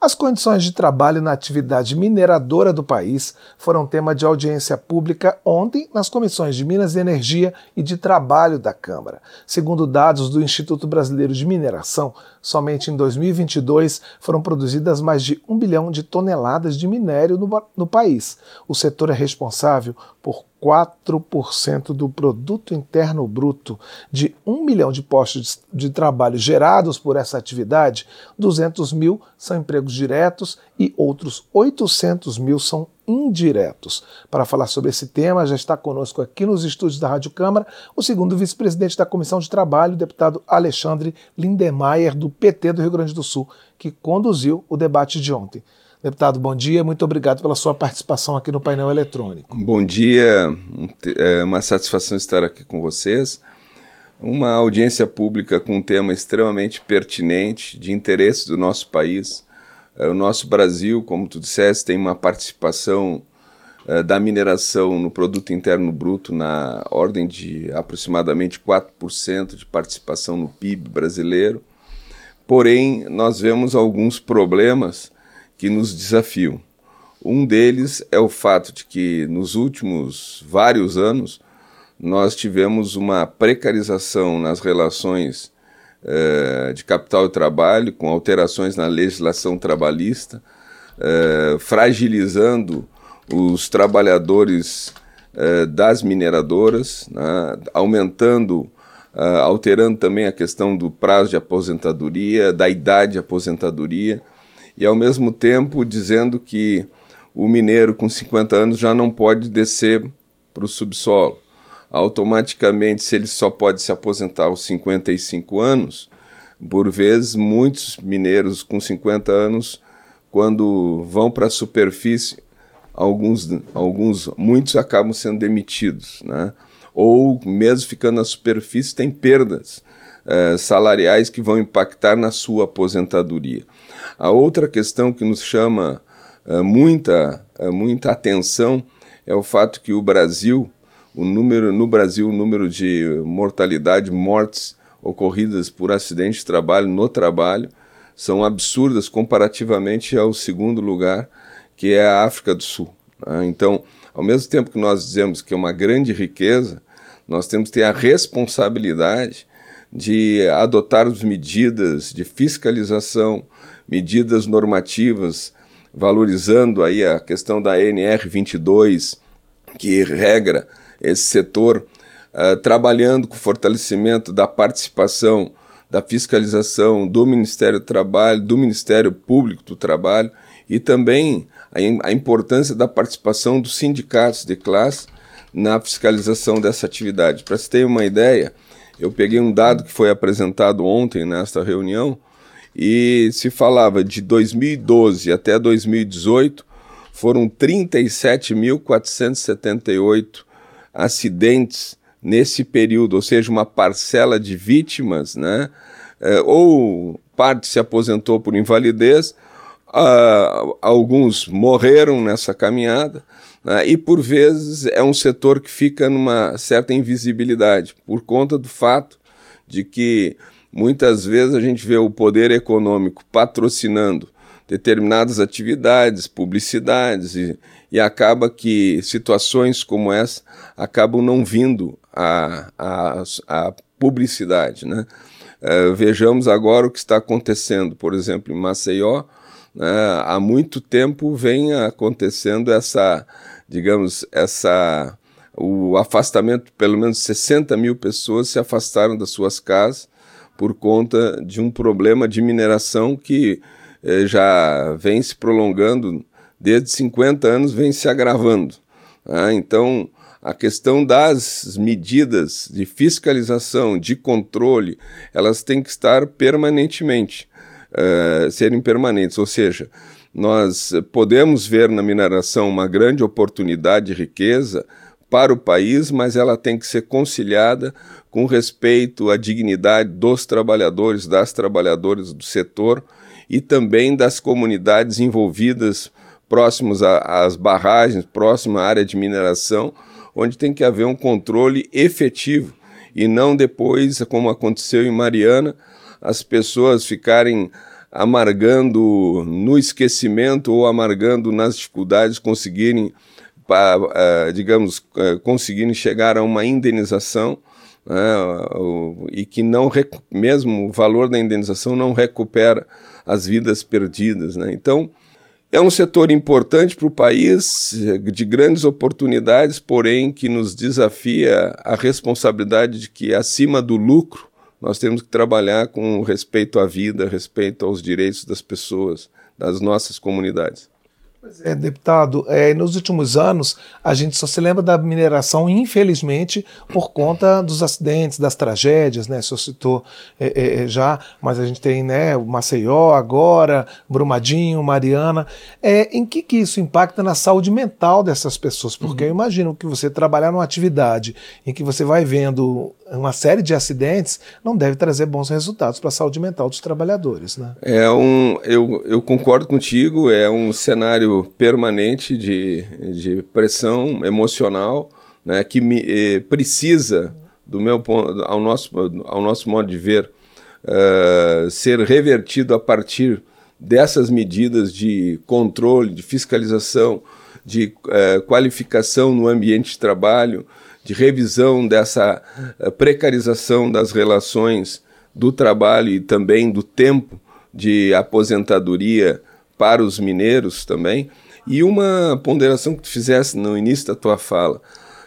As condições de trabalho na atividade mineradora do país foram tema de audiência pública ontem nas comissões de Minas e Energia e de Trabalho da Câmara. Segundo dados do Instituto Brasileiro de Mineração, somente em 2022 foram produzidas mais de um bilhão de toneladas de minério no, no país. O setor é responsável por 4% do produto interno bruto. De 1 milhão de postos de trabalho gerados por essa atividade, 200 mil são empregos diretos e outros 800 mil são indiretos. Para falar sobre esse tema, já está conosco aqui nos estúdios da Rádio Câmara o segundo vice-presidente da Comissão de Trabalho, o deputado Alexandre Lindemeyer, do PT do Rio Grande do Sul, que conduziu o debate de ontem. Deputado, bom dia, muito obrigado pela sua participação aqui no painel eletrônico. Bom dia, é uma satisfação estar aqui com vocês. Uma audiência pública com um tema extremamente pertinente, de interesse do nosso país. É, o nosso Brasil, como tu disseste, tem uma participação é, da mineração no produto interno bruto na ordem de aproximadamente 4% de participação no PIB brasileiro. Porém, nós vemos alguns problemas que nos desafiam. Um deles é o fato de que nos últimos vários anos nós tivemos uma precarização nas relações eh, de capital e trabalho, com alterações na legislação trabalhista, eh, fragilizando os trabalhadores eh, das mineradoras, né, aumentando, alterando também a questão do prazo de aposentadoria, da idade de aposentadoria e ao mesmo tempo dizendo que o mineiro com 50 anos já não pode descer para o subsolo. Automaticamente, se ele só pode se aposentar aos 55 anos, por vezes muitos mineiros com 50 anos, quando vão para a superfície, alguns, alguns, muitos acabam sendo demitidos, né? Ou mesmo ficando na superfície, tem perdas eh, salariais que vão impactar na sua aposentadoria. A outra questão que nos chama uh, muita, uh, muita atenção é o fato que o Brasil, o número, no Brasil, o número de mortalidade, mortes ocorridas por acidente de trabalho no trabalho, são absurdas comparativamente ao segundo lugar, que é a África do Sul. Né? Então, ao mesmo tempo que nós dizemos que é uma grande riqueza, nós temos que ter a responsabilidade de adotar as medidas de fiscalização, medidas normativas, valorizando aí a questão da NR22, que regra esse setor, uh, trabalhando com o fortalecimento da participação, da fiscalização do Ministério do Trabalho, do Ministério Público do Trabalho e também a, a importância da participação dos sindicatos de classe na fiscalização dessa atividade. Para se ter uma ideia, eu peguei um dado que foi apresentado ontem nesta reunião e se falava de 2012 até 2018 foram 37.478 acidentes nesse período, ou seja, uma parcela de vítimas, né? É, ou parte se aposentou por invalidez, uh, alguns morreram nessa caminhada, né? e por vezes é um setor que fica numa certa invisibilidade, por conta do fato de que Muitas vezes a gente vê o poder econômico patrocinando determinadas atividades, publicidades, e, e acaba que situações como essa acabam não vindo à, a publicidade. Né? Uh, vejamos agora o que está acontecendo, por exemplo, em Maceió. Né? há muito tempo vem acontecendo essa, digamos, essa o afastamento, pelo menos 60 mil pessoas se afastaram das suas casas por conta de um problema de mineração que eh, já vem se prolongando desde 50 anos, vem se agravando. Né? Então, a questão das medidas de fiscalização, de controle, elas têm que estar permanentemente, uh, serem permanentes, ou seja, nós podemos ver na mineração uma grande oportunidade de riqueza, para o país, mas ela tem que ser conciliada com respeito à dignidade dos trabalhadores, das trabalhadoras do setor e também das comunidades envolvidas próximos às barragens, próximo à área de mineração, onde tem que haver um controle efetivo e não depois, como aconteceu em Mariana, as pessoas ficarem amargando no esquecimento ou amargando nas dificuldades, conseguirem, digamos, uh, conseguirem chegar a uma indenização né, e que não mesmo o valor da indenização não recupera as vidas perdidas. Né? Então, é um setor importante para o país, de grandes oportunidades, porém que nos desafia a responsabilidade de que, acima do lucro, nós temos que trabalhar com respeito à vida, respeito aos direitos das pessoas, das nossas comunidades. É, deputado, é, nos últimos anos a gente só se lembra da mineração, infelizmente, por conta dos acidentes, das tragédias, né? O senhor citou é, é, é, já, mas a gente tem né, o Maceió agora, Brumadinho, Mariana. É, em que, que isso impacta na saúde mental dessas pessoas? Porque uhum. eu imagino que você trabalhar numa atividade em que você vai vendo uma série de acidentes não deve trazer bons resultados para a saúde mental dos trabalhadores, né? É um, eu, eu concordo contigo, é um cenário permanente de, de pressão emocional né, que me, eh, precisa, do meu ponto, ao nosso, ao nosso modo de ver, uh, ser revertido a partir dessas medidas de controle, de fiscalização, de uh, qualificação no ambiente de trabalho, de revisão dessa uh, precarização das relações do trabalho e também do tempo de aposentadoria para os mineiros também. E uma ponderação que tu fizesse no início da tua fala,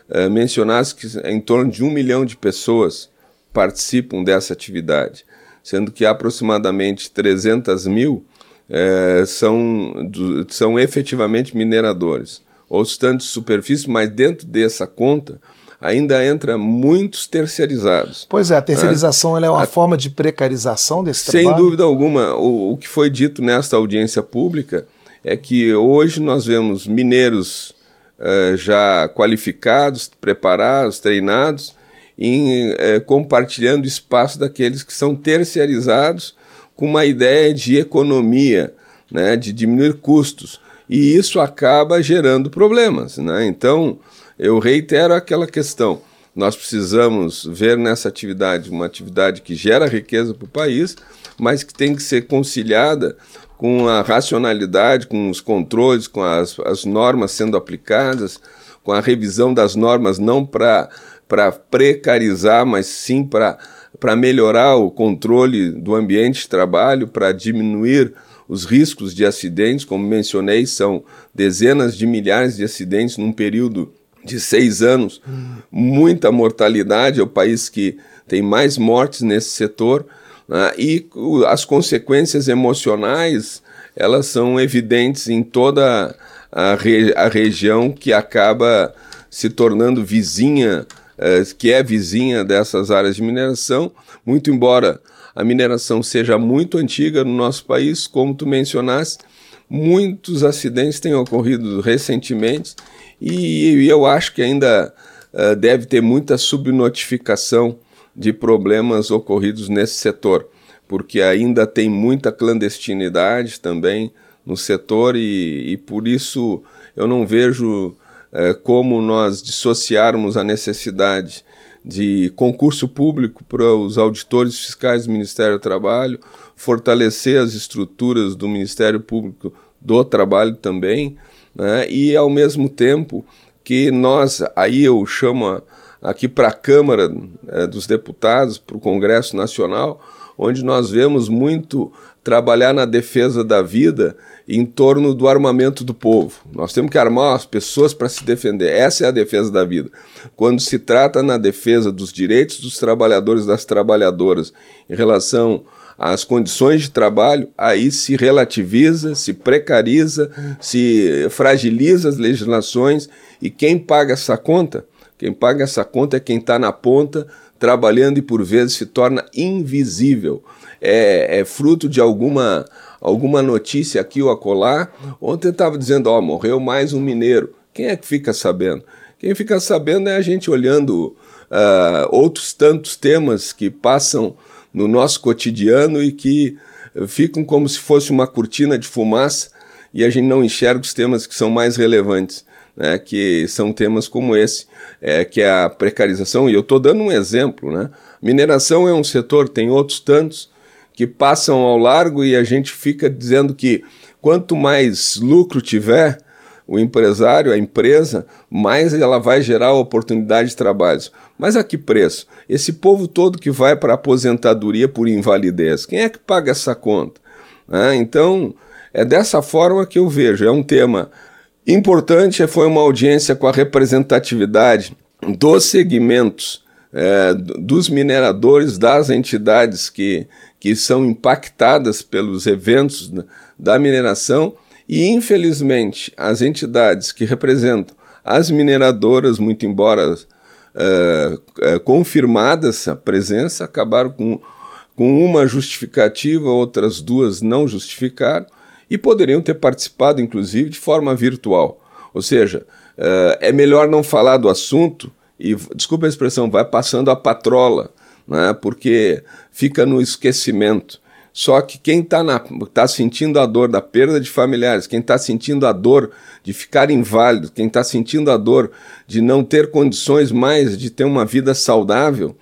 uh, mencionasse que em torno de um milhão de pessoas participam dessa atividade, sendo que aproximadamente 300 mil uh, são, do, são efetivamente mineradores, ou estão de superfície, mas dentro dessa conta ainda entra muitos terceirizados. Pois é, a terceirização é, é uma a, forma de precarização desse sem trabalho? Sem dúvida alguma. O, o que foi dito nesta audiência pública é que hoje nós vemos mineiros uh, já qualificados, preparados, treinados, em, uh, compartilhando espaço daqueles que são terceirizados com uma ideia de economia, né, de diminuir custos. E isso acaba gerando problemas. Né? Então, eu reitero aquela questão. Nós precisamos ver nessa atividade uma atividade que gera riqueza para o país, mas que tem que ser conciliada com a racionalidade, com os controles, com as, as normas sendo aplicadas, com a revisão das normas não para precarizar, mas sim para melhorar o controle do ambiente de trabalho, para diminuir os riscos de acidentes, como mencionei, são dezenas de milhares de acidentes num período de seis anos, muita mortalidade, é o país que tem mais mortes nesse setor, né? e as consequências emocionais, elas são evidentes em toda a, re a região que acaba se tornando vizinha, eh, que é vizinha dessas áreas de mineração, muito embora a mineração seja muito antiga no nosso país, como tu mencionaste, muitos acidentes têm ocorrido recentemente e, eu acho que ainda uh, deve ter muita subnotificação de problemas ocorridos nesse setor, porque ainda tem muita clandestinidade também no setor e, e por isso eu não vejo uh, como nós dissociarmos a necessidade de concurso público para os auditores fiscais do Ministério do Trabalho, fortalecer as estruturas do Ministério Público do Trabalho também, né? e ao mesmo tempo que nós, aí eu chamo aqui para a Câmara é, dos Deputados, para o Congresso Nacional, onde nós vemos muito trabalhar na defesa da vida em torno do armamento do povo. Nós temos que armar as pessoas para se defender. Essa é a defesa da vida. Quando se trata na defesa dos direitos dos trabalhadores e das trabalhadoras em relação as condições de trabalho, aí se relativiza, se precariza, se fragiliza as legislações e quem paga essa conta? Quem paga essa conta é quem está na ponta trabalhando e por vezes se torna invisível. É, é fruto de alguma, alguma notícia aqui ou acolá. Ontem estava dizendo, ó, morreu mais um mineiro. Quem é que fica sabendo? Quem fica sabendo é a gente olhando uh, outros tantos temas que passam no nosso cotidiano e que ficam como se fosse uma cortina de fumaça e a gente não enxerga os temas que são mais relevantes, né, que são temas como esse, é, que é a precarização, e eu estou dando um exemplo. Né? Mineração é um setor, tem outros tantos, que passam ao largo e a gente fica dizendo que quanto mais lucro tiver, o empresário, a empresa, mais ela vai gerar oportunidade de trabalhos. Mas a que preço? Esse povo todo que vai para a aposentadoria por invalidez, quem é que paga essa conta? Ah, então, é dessa forma que eu vejo. É um tema importante, foi uma audiência com a representatividade dos segmentos, é, dos mineradores, das entidades que, que são impactadas pelos eventos da mineração. E, infelizmente, as entidades que representam as mineradoras, muito embora uh, uh, confirmadas a presença, acabaram com, com uma justificativa, outras duas não justificaram, e poderiam ter participado, inclusive, de forma virtual. Ou seja, uh, é melhor não falar do assunto e, desculpa a expressão, vai passando a patrola, né, porque fica no esquecimento. Só que quem está tá sentindo a dor da perda de familiares, quem está sentindo a dor de ficar inválido, quem está sentindo a dor de não ter condições mais de ter uma vida saudável,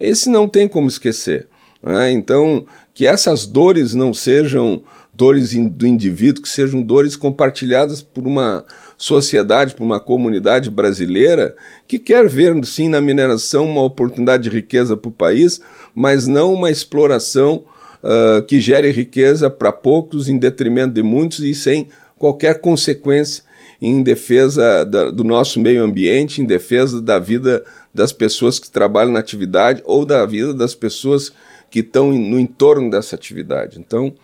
esse não tem como esquecer. Né? Então, que essas dores não sejam dores do indivíduo, que sejam dores compartilhadas por uma sociedade, por uma comunidade brasileira que quer ver, sim, na mineração uma oportunidade de riqueza para o país, mas não uma exploração uh, que gere riqueza para poucos em detrimento de muitos e sem qualquer consequência em defesa da, do nosso meio ambiente, em defesa da vida das pessoas que trabalham na atividade ou da vida das pessoas que estão no entorno dessa atividade. Então,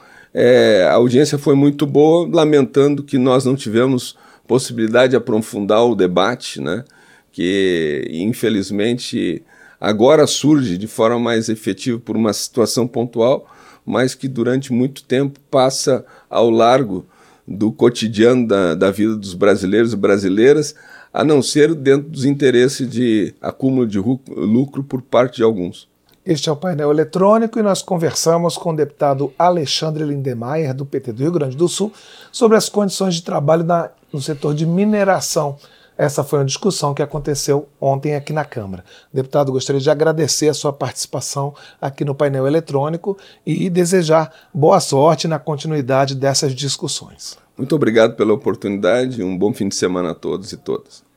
é, a audiência foi muito boa, lamentando que nós não tivemos possibilidade de aprofundar o debate, né? que infelizmente agora surge de forma mais efetiva por uma situação pontual, mas que durante muito tempo passa ao largo do cotidiano da, da vida dos brasileiros e brasileiras, a não ser dentro dos interesses de acúmulo de lucro por parte de alguns. Este é o painel eletrônico e nós conversamos com o deputado Alexandre Lindemeyer, do PT do Rio Grande do Sul, sobre as condições de trabalho na, no setor de mineração essa foi uma discussão que aconteceu ontem aqui na Câmara. Deputado, gostaria de agradecer a sua participação aqui no painel eletrônico e desejar boa sorte na continuidade dessas discussões. Muito obrigado pela oportunidade, um bom fim de semana a todos e todas.